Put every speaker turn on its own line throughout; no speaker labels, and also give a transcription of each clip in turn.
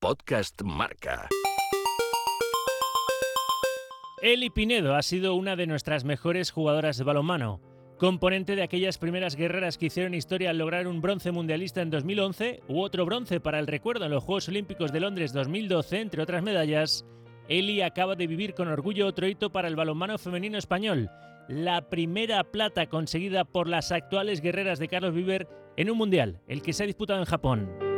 Podcast Marca.
Eli Pinedo ha sido una de nuestras mejores jugadoras de balonmano. Componente de aquellas primeras guerreras que hicieron historia al lograr un bronce mundialista en 2011 u otro bronce para el recuerdo en los Juegos Olímpicos de Londres 2012, entre otras medallas, Eli acaba de vivir con orgullo otro hito para el balonmano femenino español, la primera plata conseguida por las actuales guerreras de Carlos Viver en un mundial, el que se ha disputado en Japón.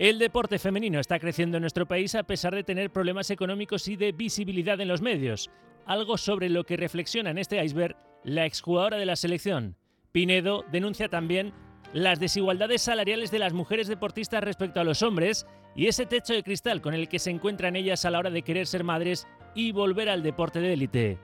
El deporte femenino está creciendo en nuestro país a pesar de tener problemas económicos y de visibilidad en los medios, algo sobre lo que reflexiona en este iceberg la exjugadora de la selección. Pinedo denuncia también las desigualdades salariales de las mujeres deportistas respecto a los hombres y ese techo de cristal con el que se encuentran ellas a la hora de querer ser madres y volver al deporte de élite.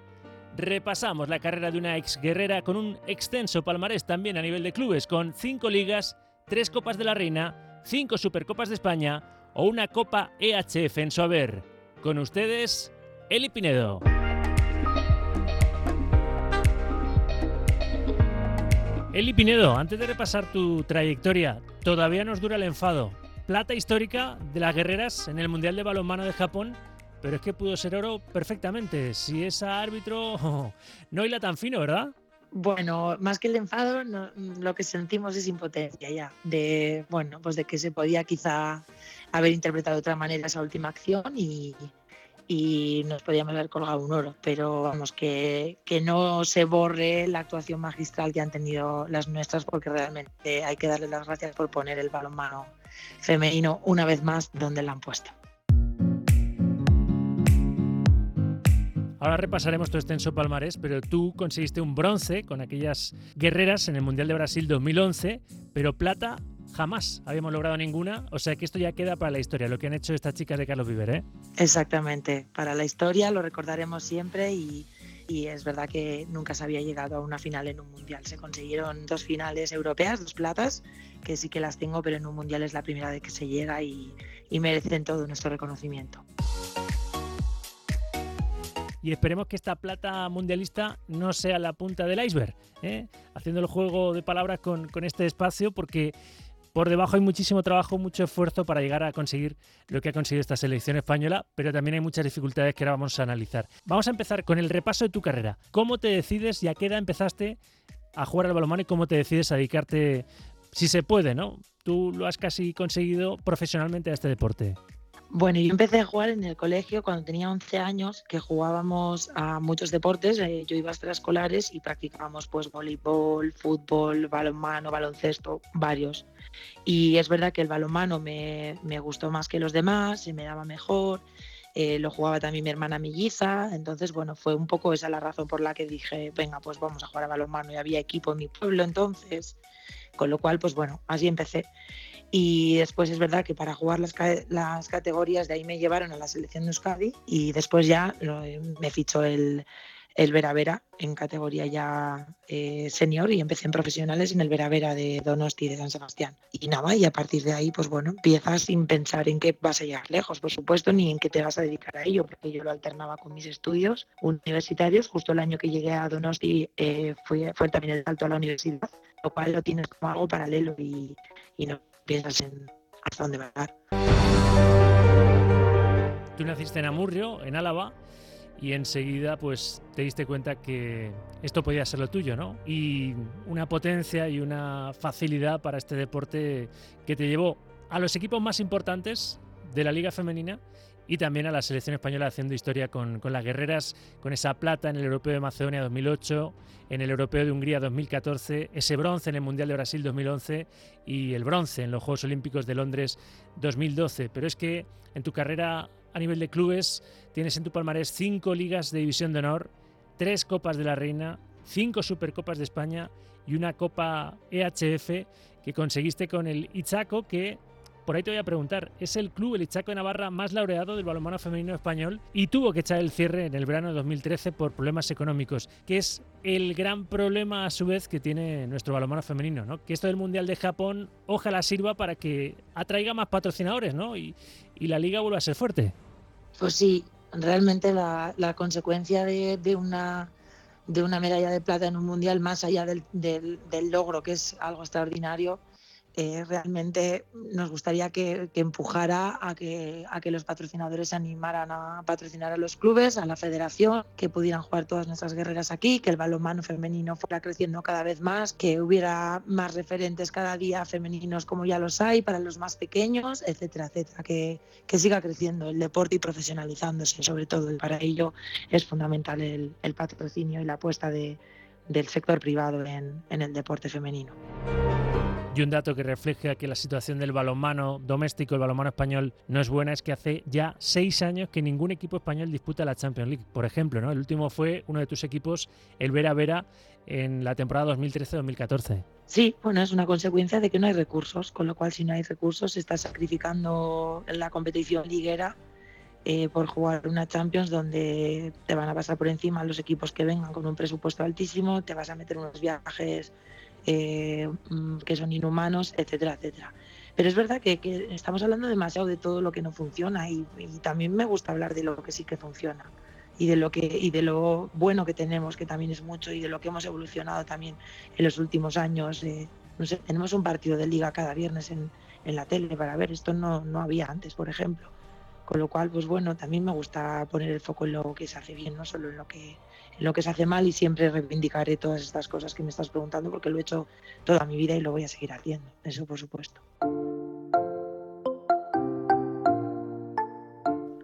Repasamos la carrera de una ex guerrera con un extenso palmarés también a nivel de clubes, con cinco ligas, tres Copas de la Reina, cinco Supercopas de España o una Copa EHF en su haber. Con ustedes, Eli Pinedo. Eli Pinedo, antes de repasar tu trayectoria, todavía nos dura el enfado. Plata histórica de las guerreras en el Mundial de Balonmano de Japón, pero es que pudo ser oro perfectamente. Si es árbitro, no hila tan fino, ¿verdad?
Bueno, más que el enfado, lo que sentimos es impotencia ya, de bueno, pues de que se podía quizá haber interpretado de otra manera esa última acción y, nos podíamos haber colgado un oro, pero vamos, que, que, no se borre la actuación magistral que han tenido las nuestras, porque realmente hay que darle las gracias por poner el balonmano femenino una vez más donde la han puesto.
Ahora repasaremos tu extenso palmarés, pero tú conseguiste un bronce con aquellas guerreras en el Mundial de Brasil 2011, pero plata jamás habíamos logrado ninguna, o sea que esto ya queda para la historia, lo que han hecho estas chicas de Carlos Viver, ¿eh?
Exactamente, para la historia lo recordaremos siempre y, es verdad que nunca se había llegado a una final en un mundial. Se consiguieron dos finales europeas, dos platas, que sí que las tengo, pero en un mundial es la primera vez que se llega y merecen todo nuestro reconocimiento
y esperemos que esta plata mundialista no sea la punta del iceberg, ¿eh? haciendo el juego de palabras con, este espacio, porque por debajo hay muchísimo trabajo, mucho esfuerzo para llegar a conseguir lo que ha conseguido esta selección española, pero también hay muchas dificultades que ahora vamos a analizar. Vamos a empezar con el repaso de tu carrera. ¿Cómo te decides y a qué edad empezaste a jugar al balonmano y cómo te decides a dedicarte, si se puede, ¿no? Tú lo has casi conseguido profesionalmente a este deporte.
Bueno, yo empecé a jugar en el colegio cuando tenía 11 años, que jugábamos a muchos deportes. Eh, yo iba a extraescolares y practicábamos pues voleibol, fútbol, balonmano, baloncesto, varios. Y es verdad que el balonmano me, me gustó más que los demás, se me daba mejor. Eh, lo jugaba también mi hermana melliza, entonces bueno, fue un poco esa la razón por la que dije, venga, pues vamos a jugar a balonmano y había equipo en mi pueblo entonces, con lo cual pues bueno, así empecé. Y después es verdad que para jugar las, las categorías de ahí me llevaron a la selección de Euskadi y después ya me fichó el, el Vera Vera en categoría ya eh, senior y empecé en profesionales en el Vera Vera de Donosti de San Sebastián. Y nada, y a partir de ahí, pues bueno, empiezas sin pensar en que vas a llegar lejos, por supuesto, ni en qué te vas a dedicar a ello, porque yo lo alternaba con mis estudios universitarios. Justo el año que llegué a Donosti eh, fue, fue también el salto a la universidad, lo cual lo tienes como algo paralelo y, y no piensas en hasta dónde va a.
Tú naciste en Amurrio, en Álava, y enseguida pues te diste cuenta que esto podía ser lo tuyo, ¿no? Y una potencia y una facilidad para este deporte que te llevó a los equipos más importantes de la liga femenina y también a la selección española haciendo historia con, las guerreras, con esa plata en el Europeo de Macedonia 2008, en el Europeo de Hungría 2014, ese bronce en el Mundial de Brasil 2011 y el bronce en los Juegos Olímpicos de Londres 2012. Pero es que en tu carrera a nivel de clubes tienes en tu palmarés cinco ligas de división de honor, tres Copas de la Reina, cinco Supercopas de España y una Copa EHF que conseguiste con el Ichaco que por ahí te voy a preguntar, es el club, el Ichaco de Navarra, más laureado del balonmano femenino español y tuvo que echar el cierre en el verano de 2013 por problemas económicos, que es el gran problema a su vez que tiene nuestro balonmano femenino, ¿no? Que esto del Mundial de Japón ojalá sirva para que atraiga más patrocinadores, ¿no? Y, la liga vuelva a ser fuerte.
Pues sí, realmente la, consecuencia de, una de una medalla de plata en un mundial, más allá del, del, logro, que es algo extraordinario, eh, realmente nos gustaría que, empujara a que, a que los patrocinadores se animaran a patrocinar a los clubes, a la federación, que pudieran jugar todas nuestras guerreras aquí, que el balonmano femenino fuera creciendo cada vez más, que hubiera más referentes cada día femeninos como ya los hay para los más pequeños, etcétera, etcétera, que, que siga creciendo el deporte y profesionalizándose sobre todo. Y para ello es fundamental el, el patrocinio y la apuesta de, del sector privado en, en el deporte femenino.
Y un dato que refleja que la situación del balonmano doméstico, el balonmano español, no es buena, es que hace ya seis años que ningún equipo español disputa la Champions League. Por ejemplo, ¿no? El último fue uno de tus equipos, el Vera Vera, en la temporada 2013-2014.
Sí, bueno, es una consecuencia de que no hay recursos, con lo cual si no hay recursos se está sacrificando la competición liguera eh, por jugar una Champions donde te van a pasar por encima los equipos que vengan con un presupuesto altísimo, te vas a meter unos viajes eh, mm, que son inhumanos, etcétera, etcétera. Pero es verdad que, estamos hablando demasiado de todo lo que no funciona y, también me gusta hablar de lo que sí que funciona y de lo que y de lo bueno que tenemos, que también es mucho, y de lo que hemos evolucionado también en los últimos años. Eh, no sé, tenemos un partido de liga cada viernes en, en la tele para ver, esto no, no había antes, por ejemplo. Con lo cual, pues bueno, también me gusta poner el foco en lo que se hace bien, no solo en lo que, lo que se hace mal y siempre reivindicaré todas estas cosas que me estás preguntando porque lo he hecho toda mi vida y lo voy a seguir haciendo, eso por supuesto.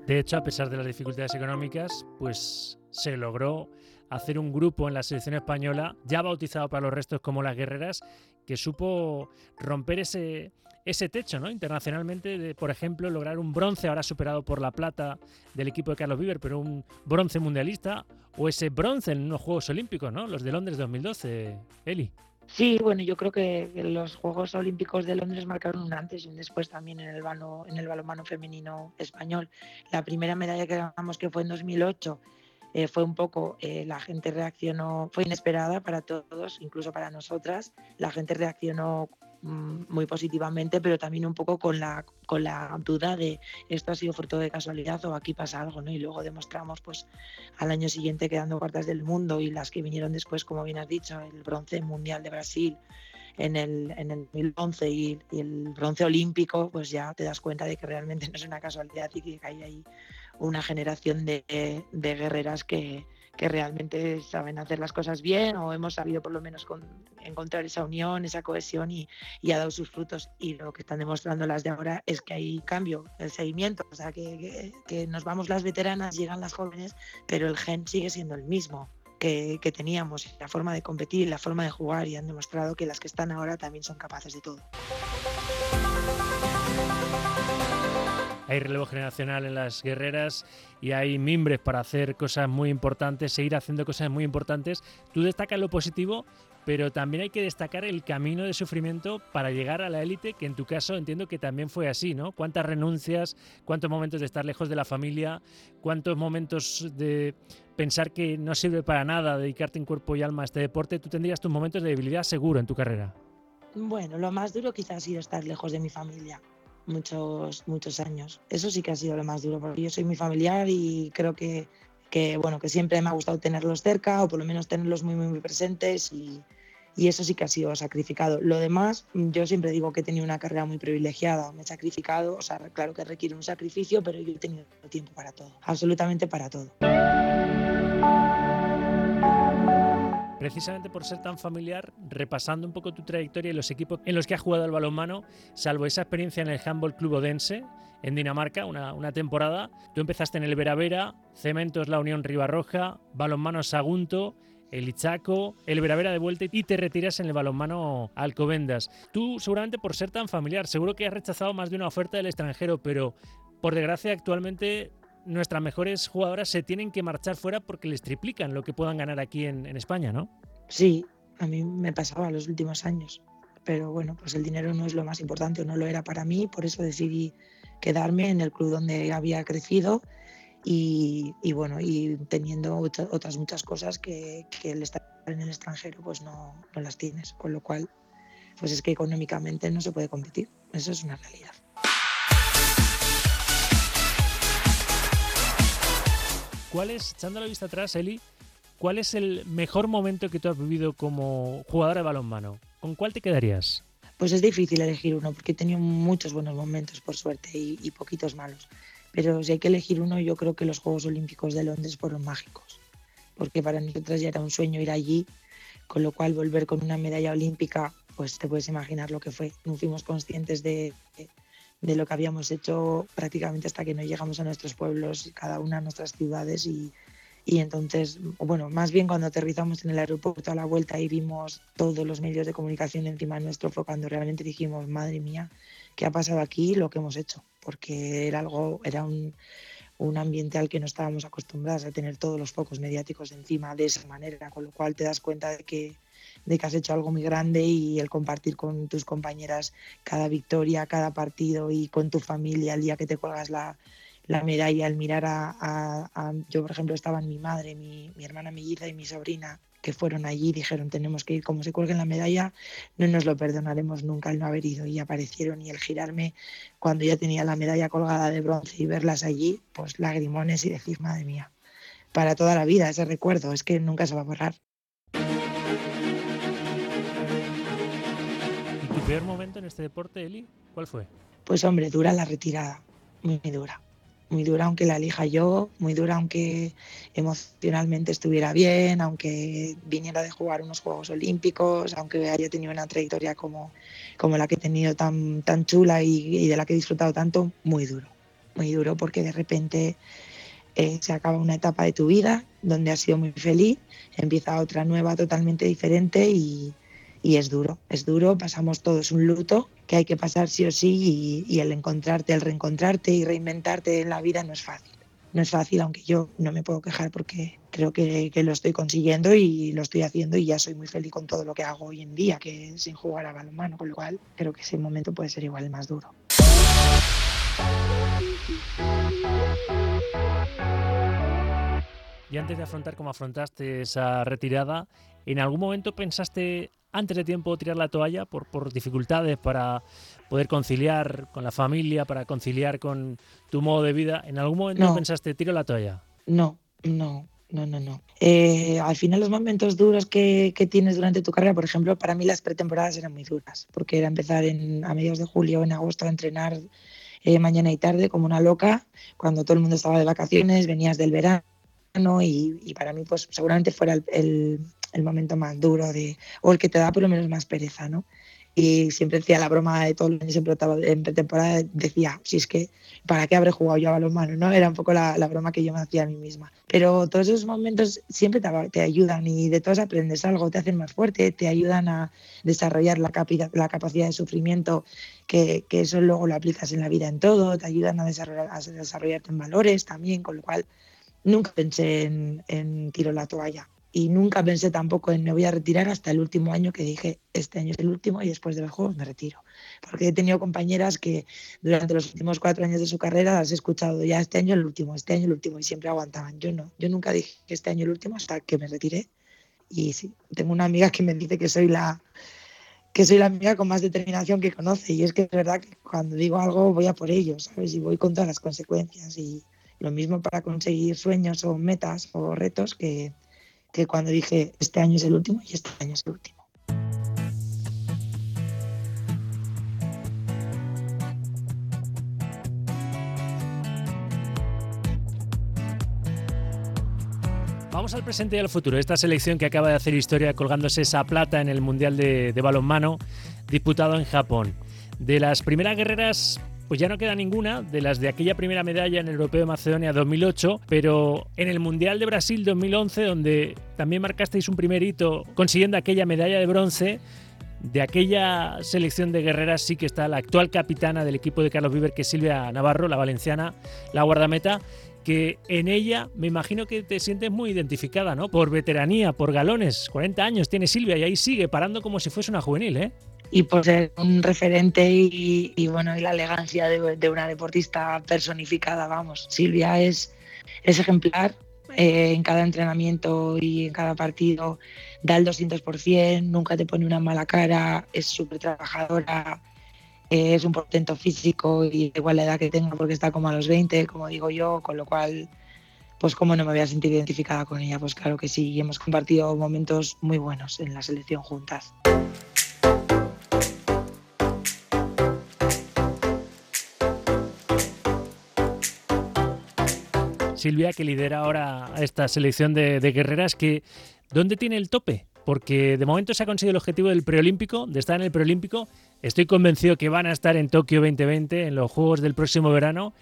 De hecho, a pesar de las dificultades económicas, pues se logró hacer un grupo en la selección española, ya bautizado para los restos como las guerreras, que supo romper ese, ese techo ¿no? internacionalmente de, por ejemplo, lograr un bronce, ahora superado por la plata del equipo de Carlos Viver, pero un bronce mundialista, o ese bronce en unos Juegos Olímpicos, ¿no? los de Londres 2012, Eli.
Sí, bueno, yo creo que los Juegos Olímpicos de Londres marcaron un antes y un después también en el, en el balonmano femenino español. La primera medalla que ganamos, que fue en 2008, eh, fue un poco, eh, la gente reaccionó, fue inesperada para todos, incluso para nosotras. La gente reaccionó mm, muy positivamente, pero también un poco con la, con la duda de esto ha sido fruto de casualidad o aquí pasa algo, ¿no? Y luego demostramos pues al año siguiente quedando cuartas del mundo y las que vinieron después, como bien has dicho, el bronce mundial de Brasil en el, en el 2011 y, y el bronce olímpico, pues ya te das cuenta de que realmente no es una casualidad y que hay ahí una generación de, guerreras que, realmente saben hacer las cosas bien o hemos sabido por lo menos encontrar esa unión, esa cohesión y, ha dado sus frutos. Y lo que están demostrando las de ahora es que hay cambio, el seguimiento, o sea, que, nos vamos las veteranas, llegan las jóvenes, pero el gen sigue siendo el mismo. Que, que teníamos, la forma de competir, la forma de jugar y han demostrado que las que están ahora también son capaces de todo.
Hay relevo generacional en las guerreras y hay mimbres para hacer cosas muy importantes, seguir haciendo cosas muy importantes. Tú destacas lo positivo, pero también hay que destacar el camino de sufrimiento para llegar a la élite, que en tu caso entiendo que también fue así, ¿no? ¿Cuántas renuncias, cuántos momentos de estar lejos de la familia, cuántos momentos de pensar que no sirve para nada dedicarte en cuerpo y alma a este deporte? Tú tendrías tus momentos de debilidad seguro en tu carrera.
Bueno, lo más duro quizás ha sido estar lejos de mi familia muchos, muchos años. Eso sí que ha sido lo más duro, porque yo soy muy familiar y creo que, que, bueno, que siempre me ha gustado tenerlos cerca o por lo menos tenerlos muy, muy, presentes y, y, eso sí que ha sido sacrificado. Lo demás, yo siempre digo que he tenido una carrera muy privilegiada, me he sacrificado, o sea, claro que requiere un sacrificio, pero yo he tenido tiempo para todo, absolutamente para todo.
Precisamente por ser tan familiar, repasando un poco tu trayectoria y los equipos en los que has jugado el balonmano, salvo esa experiencia en el Handball Club Odense, en Dinamarca, una, temporada. Tú empezaste en el Veravera, Cementos La Unión Ribarroja, Balonmano Sagunto, el Ichaco, el Veravera de vuelta y te retiras en el balonmano Alcobendas. Tú seguramente por ser tan familiar, seguro que has rechazado más de una oferta del extranjero, pero por desgracia actualmente nuestras mejores jugadoras se tienen que marchar fuera porque les triplican lo que puedan ganar aquí en, España, ¿no?
Sí, a mí me pasaba los últimos años. Pero bueno, pues el dinero no es lo más importante, no lo era para mí, por eso decidí quedarme en el club donde había crecido y, bueno, y teniendo otras muchas cosas que, el estar en el extranjero pues no, no las tienes, con lo cual pues es que económicamente no se puede competir, eso es una realidad.
¿Cuál es, echando la vista atrás, Eli, cuál es el mejor momento que tú has vivido como jugadora de balonmano? ¿Con cuál te quedarías?
Pues es difícil elegir uno porque he tenido muchos buenos momentos, por suerte, y, poquitos malos. Pero si hay que elegir uno, yo creo que los Juegos Olímpicos de Londres fueron mágicos, porque para nosotras ya era un sueño ir allí, con lo cual volver con una medalla olímpica, pues te puedes imaginar lo que fue. No fuimos conscientes de, de lo que habíamos hecho prácticamente hasta que no llegamos a nuestros pueblos, cada una a nuestras ciudades y, y entonces, bueno, más bien cuando aterrizamos en el aeropuerto a la vuelta y vimos todos los medios de comunicación encima nuestro fue cuando realmente dijimos, madre mía, ¿qué ha pasado aquí? Lo que hemos hecho, porque era algo, era un, un ambiente al que no estábamos acostumbrados a tener todos los focos mediáticos encima de esa manera, con lo cual te das cuenta de que, de que has hecho algo muy grande y el compartir con tus compañeras cada victoria, cada partido y con tu familia el día que te cuelgas la, la medalla al mirar a, yo por ejemplo estaban mi madre, mi, mi hermana melliza y mi sobrina que fueron allí dijeron tenemos que ir, como se cuelguen la medalla, no nos lo perdonaremos nunca el no haber ido. Y aparecieron y el girarme cuando ya tenía la medalla colgada de bronce y verlas allí, pues lagrimones y decir, madre mía, para toda la vida ese recuerdo, es que nunca se va a borrar.
Tu peor momento en este deporte, Eli? ¿Cuál fue?
Pues hombre, dura la retirada, muy dura muy dura aunque la elija yo, muy dura aunque emocionalmente estuviera bien, aunque viniera de jugar unos Juegos Olímpicos, aunque haya tenido una trayectoria como, como la que he tenido tan, tan chula y, de la que he disfrutado tanto, muy duro, muy duro porque de repente eh, se acaba una etapa de tu vida donde has sido muy feliz, empieza otra nueva totalmente diferente y, y es duro, es duro, pasamos todos un luto que hay que pasar sí o sí y, el encontrarte, el reencontrarte y reinventarte en la vida no es fácil. No es fácil, aunque yo no me puedo quejar porque creo que, lo estoy consiguiendo y lo estoy haciendo y ya soy muy feliz con todo lo que hago hoy en día, que sin jugar a balonmano, con lo cual creo que ese momento puede ser igual el más duro.
Y antes de afrontar como afrontaste esa retirada, ¿en algún momento pensaste antes de tiempo tirar la toalla por, por dificultades para poder conciliar con la familia, para conciliar con tu modo de vida? ¿En algún momento pensaste tiro la toalla?
No, no, no, no, no. Eh, al final los momentos duros que, que, tienes durante tu carrera, por ejemplo, para mí las pretemporadas eran muy duras, porque era empezar en, a mediados de julio o en agosto a entrenar eh, mañana y tarde como una loca, cuando todo el mundo estaba de vacaciones, venías del verano y, y para mí pues seguramente fuera el, el momento más duro de, o el que te da por lo menos más pereza, ¿no? Y siempre decía la broma de todo el año, siempre en pretemporada, decía, si es que, ¿para qué habré jugado yo a balonmano? ¿no? Era un poco la, la, broma que yo me hacía a mí misma. Pero todos esos momentos siempre te, te, ayudan y de todos aprendes algo, te hacen más fuerte, te ayudan a desarrollar la, la capacidad de sufrimiento, que, que, eso luego lo aplicas en la vida en todo, te ayudan a, desarrollar, a desarrollarte en valores también, con lo cual nunca pensé en, en tiro la toalla y nunca pensé tampoco en me voy a retirar hasta el último año que dije este año es el último y después de los juegos me retiro porque he tenido compañeras que durante los últimos cuatro años de su carrera las he escuchado ya este año el último este año el último y siempre aguantaban. Yo no yo nunca dije que este año el último hasta que me retiré. Y sí tengo una amiga que me dice que soy la que soy la amiga con más determinación que conoce y es que es verdad que cuando digo algo voy a por ello sabes y voy con todas las consecuencias y lo mismo para conseguir sueños o metas o retos que que cuando dije este año es el último y este año es el último.
Vamos al presente y al futuro. Esta selección que acaba de hacer historia colgándose esa plata en el Mundial de, de Balonmano disputado en Japón. De las primeras guerreras pues ya no queda ninguna de las de aquella primera medalla en el Europeo de Macedonia 2008, pero en el Mundial de Brasil 2011, donde también marcasteis un primer hito consiguiendo aquella medalla de bronce, de aquella selección de guerreras sí que está la actual capitana del equipo de Carlos Viver, que es Silvia Navarro, la valenciana, la guardameta, que en ella me imagino que te sientes muy identificada, ¿no? Por veteranía, por galones, 40 años tiene Silvia y ahí sigue parando como si fuese una juvenil, ¿eh?
Y por ser un referente y, bueno y la elegancia de, una deportista personificada, vamos. Silvia es, es ejemplar eh, en cada entrenamiento y en cada partido, da el 200%, nunca te pone una mala cara, es súper trabajadora, eh, es un portento físico y igual la edad que tenga porque está como a los 20, como digo yo, con lo cual pues cómo no me voy a sentir identificada con ella, pues claro que sí, y hemos compartido momentos muy buenos en la selección juntas.
Silvia, que lidera ahora esta selección de, de guerreras, que ¿dónde tiene el tope? Porque de momento se ha conseguido el objetivo del preolímpico, de estar en el preolímpico. Estoy convencido que van a estar en Tokio 2020, en los Juegos del próximo verano,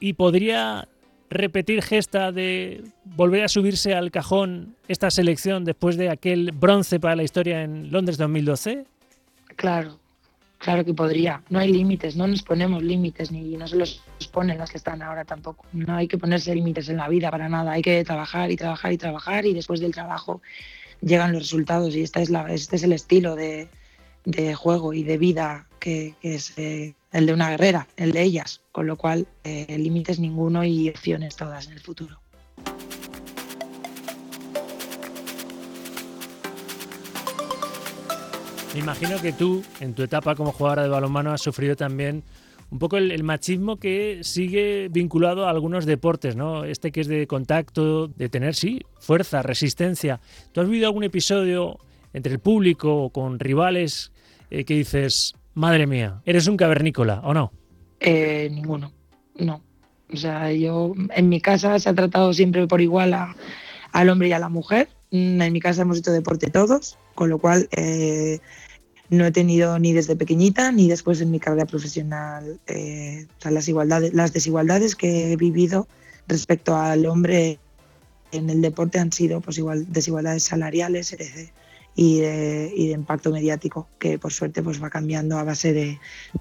y podría repetir gesta de volver a subirse al cajón esta selección después de aquel bronce para la historia en Londres 2012?
Claro, claro que podría. No hay límites, no nos ponemos límites ni no se los ponen las que están ahora tampoco. No hay que ponerse límites en la vida para nada. Hay que trabajar y trabajar y trabajar y después del trabajo llegan los resultados y esta es la, este es el estilo de, de juego y de vida que, es eh, el de una guerrera, el de ellas, con lo cual eh, límites ninguno y opciones todas en el futuro.
Me imagino que tú, en tu etapa como jugadora de balonmano, has sufrido también un poco el, machismo que sigue vinculado a algunos deportes, ¿no? Este que es de contacto, de tener, sí, fuerza, resistencia. ¿Tú has vivido algún episodio entre el público o con rivales eh, que dices, madre mía, eres un cavernícola o no?
Eh, ninguno, no. O sea, yo en mi casa se ha tratado siempre por igual al hombre y a la mujer. Mm, en mi casa hemos hecho deporte todos, con lo cual eh, no he tenido ni desde pequeñita ni después en mi carrera profesional las, igualdades, las desigualdades que he vivido respecto al hombre en el deporte han sido pues igual desigualdades salariales, etc y de, impacto mediático, que por suerte pues va cambiando a base de,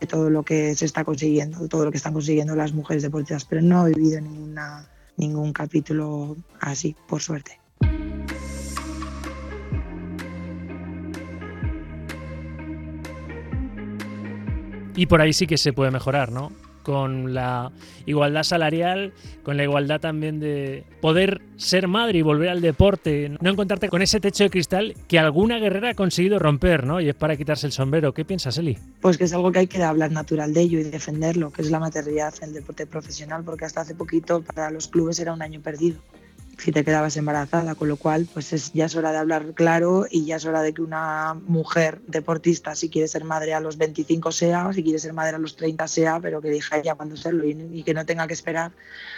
todo lo que se está consiguiendo, todo lo que están consiguiendo las mujeres deportistas, pero no he vivido ninguna, ningún capítulo así, por suerte.
Y por ahí sí que se puede mejorar, ¿no? con la igualdad salarial, con la igualdad también de poder ser madre y volver al deporte, no encontrarte con ese techo de cristal que alguna guerrera ha conseguido romper, ¿no? Y es para quitarse el sombrero. ¿Qué piensas, Eli?
Pues que es algo que hay que hablar natural de ello y defenderlo, que es la maternidad en el deporte profesional, porque hasta hace poquito para los clubes era un año perdido si te quedabas embarazada, con lo cual pues es, ya es hora de hablar claro y ya es hora de que una mujer deportista, si quiere ser madre a los 25 sea, si quiere ser madre a los 30 sea, pero que deje ya cuando serlo y, que no tenga que esperar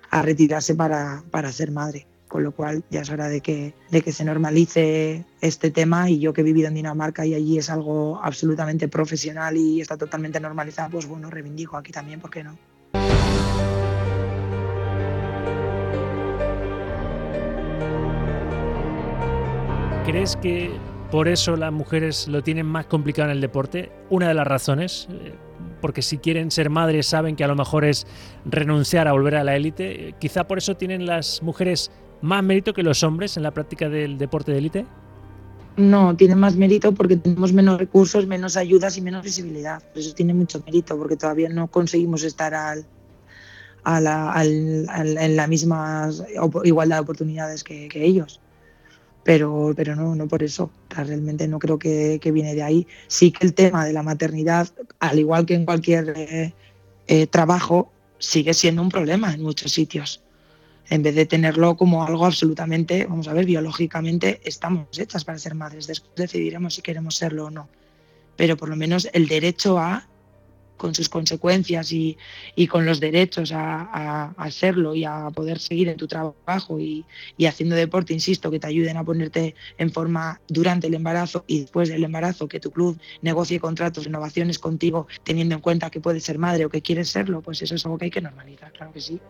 a retirarse para, para ser madre con lo cual ya es hora de que, de que se normalice este tema y yo que he vivido en Dinamarca y allí es algo absolutamente profesional y está totalmente normalizado, pues bueno, reivindico aquí también, ¿por qué no?
¿Crees que por eso las mujeres lo tienen más complicado en el deporte? Una de las razones, eh, porque si quieren ser madres saben que a lo mejor es renunciar a volver a la élite. Quizá por eso tienen las mujeres más mérito que los hombres en la práctica del deporte de élite.
No, tienen más mérito porque tenemos menos recursos, menos ayudas y menos visibilidad. Por eso tiene mucho mérito, porque todavía no conseguimos estar al, en la misma igualdad de oportunidades que ellos pero, pero no, no por eso. realmente no creo que, viene de ahí. Sí que el tema de la maternidad, al igual que en cualquier eh, eh, trabajo, sigue siendo un problema en muchos sitios. En vez de tenerlo como algo absolutamente, vamos a ver, biológicamente estamos hechas para ser madres, después decidiremos si queremos serlo o no. Pero por lo menos el derecho a con sus consecuencias y, con los derechos a, a, serlo y a poder seguir en tu trabajo y, haciendo deporte, insisto, que te ayuden a ponerte en forma durante el embarazo y después del embarazo, que tu club negocie contratos, renovaciones contigo, teniendo en cuenta que puedes ser madre o que quieres serlo, pues eso es algo que hay que normalizar, claro que sí.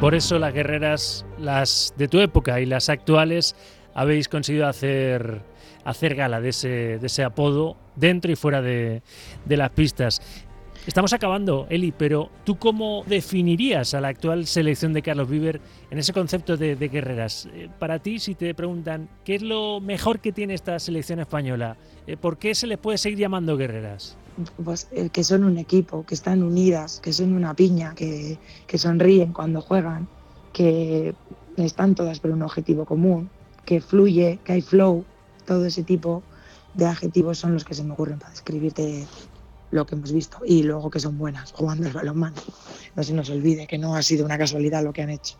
Por eso las guerreras, las de tu época y las actuales, habéis conseguido hacer hacer gala de ese, de ese apodo dentro y fuera de, las pistas. Estamos acabando, Eli, pero ¿tú cómo definirías a la actual selección de Carlos Viver en ese concepto de, guerreras? Eh, para ti, si te preguntan, ¿qué es lo mejor que tiene esta selección española? Eh, ¿Por qué se les puede seguir llamando guerreras?
Pues eh, que son un equipo, que están unidas, que son una piña, que, que sonríen cuando juegan, que están todas por un objetivo común, que fluye, que hay flow, todo ese tipo de adjetivos son los que se me ocurren para describirte lo que hemos visto y luego que son buenas jugando al balonmano. No se nos olvide que no ha sido una casualidad lo que han hecho.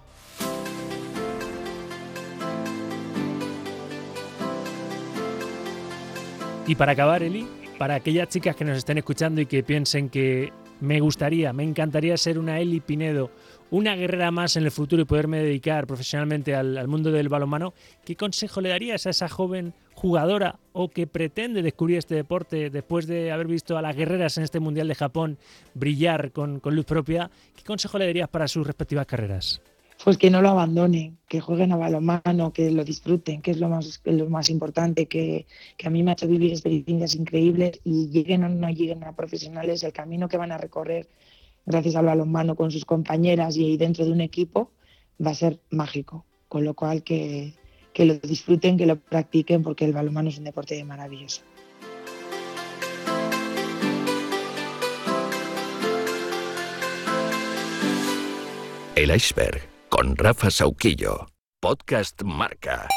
Y para acabar, Eli, para aquellas chicas que nos estén escuchando y que piensen que me gustaría, me encantaría ser una Eli Pinedo, una guerrera más en el futuro y poderme dedicar profesionalmente al, mundo del balonmano, ¿qué consejo le darías a esa joven jugadora o que pretende descubrir este deporte después de haber visto a las guerreras en este Mundial de Japón brillar con, con luz propia? ¿Qué consejo le darías para sus respectivas carreras?
pues que no lo abandonen, que jueguen a balonmano, que lo disfruten, que es lo más, lo más importante, que, a mí me ha hecho vivir experiencias increíbles y lleguen o no lleguen a profesionales, el camino que van a recorrer gracias al balonmano con sus compañeras y dentro de un equipo va a ser mágico, con lo cual que, que lo disfruten, que lo practiquen, porque el balonmano es un deporte maravilloso.
El iceberg con Rafa Sauquillo. Podcast Marca.